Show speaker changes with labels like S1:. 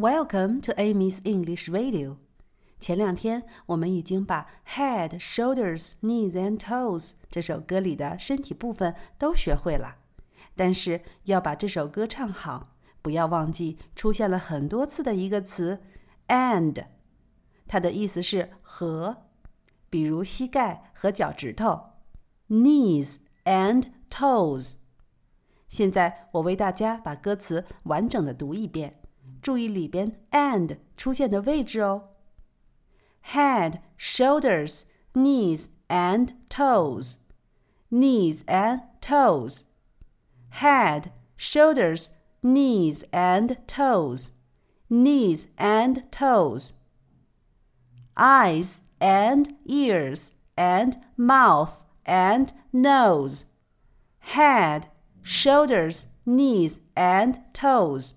S1: Welcome to Amy's English Radio。前两天我们已经把 Head, Shoulders, Knees and Toes 这首歌里的身体部分都学会了，但是要把这首歌唱好，不要忘记出现了很多次的一个词 and，它的意思是和，比如膝盖和脚趾头，knees and toes。现在我为大家把歌词完整的读一遍。注意里边 and 出现的位置哦。Head, shoulders, knees and toes. Knees and toes. Head, shoulders, knees and toes. Knees and toes. Eyes and ears and mouth and nose. Head, shoulders, knees and toes